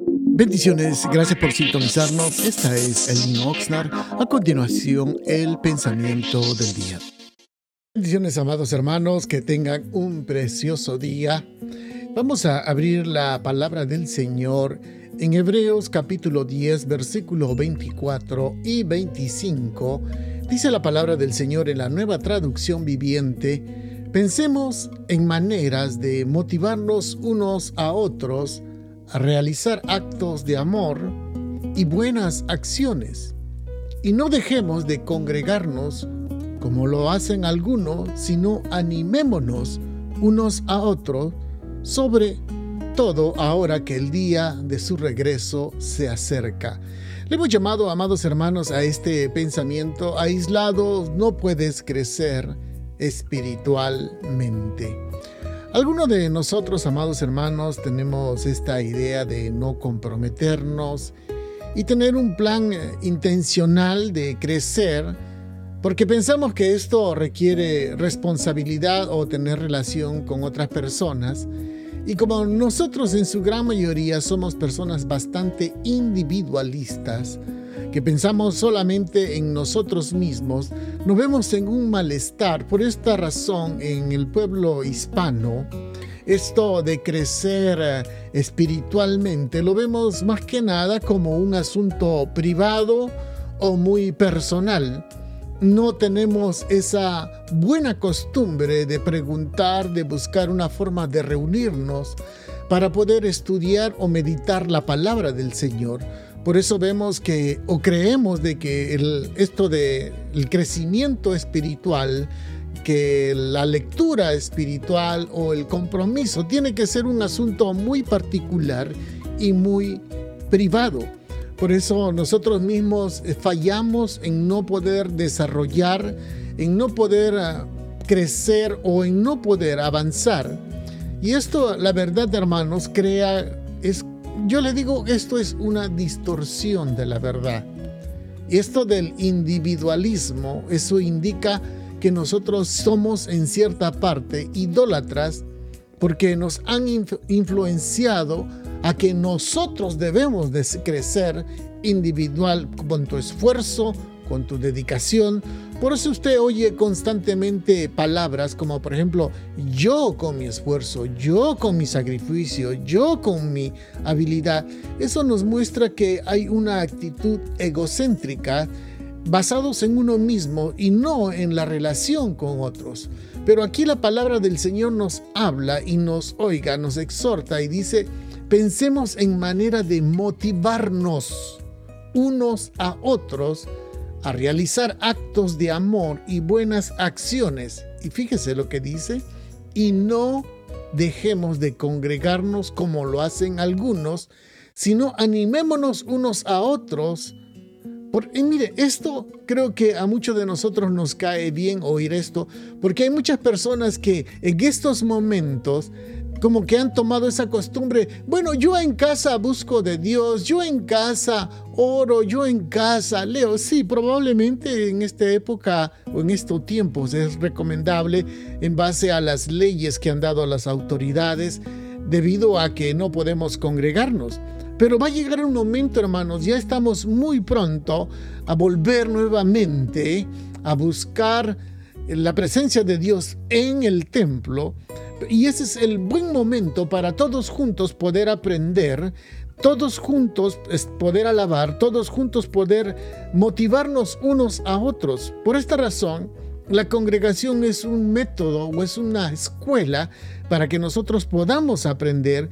Bendiciones, gracias por sintonizarnos. Esta es Elin Oxnard. A continuación, el pensamiento del día. Bendiciones, amados hermanos, que tengan un precioso día. Vamos a abrir la palabra del Señor en Hebreos capítulo 10, versículo 24 y 25. Dice la palabra del Señor en la nueva traducción viviente. Pensemos en maneras de motivarnos unos a otros a realizar actos de amor y buenas acciones. Y no dejemos de congregarnos como lo hacen algunos, sino animémonos unos a otros, sobre todo ahora que el día de su regreso se acerca. Le hemos llamado, amados hermanos, a este pensamiento, aislado no puedes crecer espiritualmente. Algunos de nosotros, amados hermanos, tenemos esta idea de no comprometernos y tener un plan eh, intencional de crecer porque pensamos que esto requiere responsabilidad o tener relación con otras personas. Y como nosotros en su gran mayoría somos personas bastante individualistas, que pensamos solamente en nosotros mismos, nos vemos en un malestar. Por esta razón, en el pueblo hispano, esto de crecer eh, espiritualmente lo vemos más que nada como un asunto privado o muy personal. No tenemos esa buena costumbre de preguntar, de buscar una forma de reunirnos para poder estudiar o meditar la palabra del Señor por eso vemos que, o creemos de que el, esto de el crecimiento espiritual, que la lectura espiritual o el compromiso tiene que ser un asunto muy particular y muy privado. Por eso nosotros mismos fallamos en no poder desarrollar, en no poder ah, crecer o en no poder avanzar. Y esto, la verdad, hermanos, crea, es yo le digo, esto es una distorsión de la verdad. Esto del individualismo, eso indica que nosotros somos en cierta parte idólatras porque nos han influenciado a que nosotros debemos de crecer individual con tu esfuerzo, con tu dedicación. Por eso usted oye constantemente palabras como por ejemplo, yo con mi esfuerzo, yo con mi sacrificio, yo con mi habilidad. Eso nos muestra que hay una actitud egocéntrica basados en uno mismo y no en la relación con otros. Pero aquí la palabra del Señor nos habla y nos oiga, nos exhorta y dice, pensemos en manera de motivarnos unos a otros a realizar actos de amor y buenas acciones. Y fíjese lo que dice, y no dejemos de congregarnos como lo hacen algunos, sino animémonos unos a otros. Porque mire, esto creo que a muchos de nosotros nos cae bien oír esto, porque hay muchas personas que en estos momentos como que han tomado esa costumbre, bueno, yo en casa busco de Dios, yo en casa oro, yo en casa leo. Sí, probablemente en esta época o en estos tiempos es recomendable en base a las leyes que han dado las autoridades debido a que no podemos congregarnos. Pero va a llegar un momento, hermanos, ya estamos muy pronto a volver nuevamente a buscar la presencia de Dios en el templo y ese es el buen momento para todos juntos poder aprender, todos juntos poder alabar, todos juntos poder motivarnos unos a otros. Por esta razón, la congregación es un método o es una escuela para que nosotros podamos aprender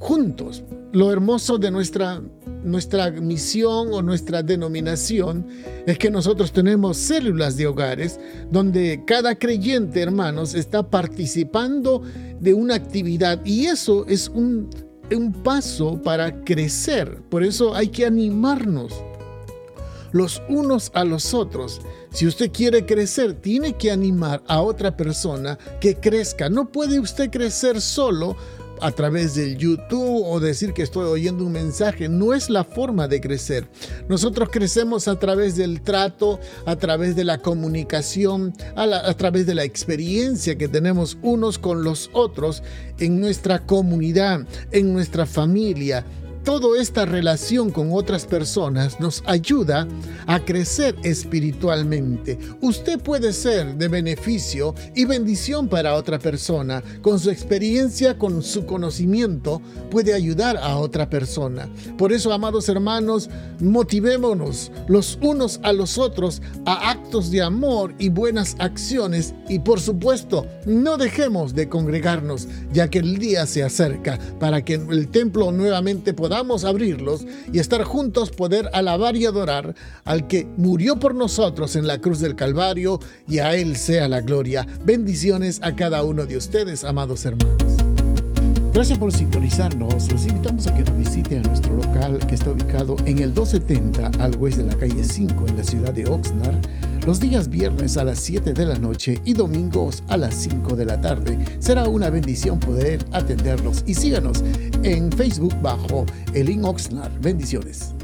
juntos. Lo hermoso de nuestra, nuestra misión o nuestra denominación es que nosotros tenemos células de hogares donde cada creyente, hermanos, está participando de una actividad y eso es un, un paso para crecer. Por eso hay que animarnos los unos a los otros. Si usted quiere crecer, tiene que animar a otra persona que crezca. No puede usted crecer solo a través del YouTube o decir que estoy oyendo un mensaje. No es la forma de crecer. Nosotros crecemos a través del trato, a través de la comunicación, a, través de la experiencia que tenemos unos con los otros en nuestra comunidad, en nuestra familia, toda esta relación con otras personas nos ayuda a crecer espiritualmente. Usted puede ser de beneficio y bendición para otra persona. Con su experiencia, con su conocimiento, puede ayudar a otra persona. Por eso, amados hermanos, motivémonos los unos a los otros a actos de amor y buenas acciones y por supuesto, no dejemos de congregarnos, ya que el día se acerca para que el templo nuevamente abrirlos y estar juntos, poder alabar y adorar al que murió por nosotros en la cruz del Calvario y a Él sea la gloria. Bendiciones a cada uno de ustedes, amados hermanos. Gracias por sintonizarnos. Los invitamos a que nos visiten a nuestro local que está ubicado en el 270 al oeste de la calle 5 en la ciudad de Oxnard los días viernes a las 7 de la noche y domingos a las 5 de la tarde. Será una bendición poder atenderlos y síganos en Facebook bajo Elin Oxnard. Bendiciones.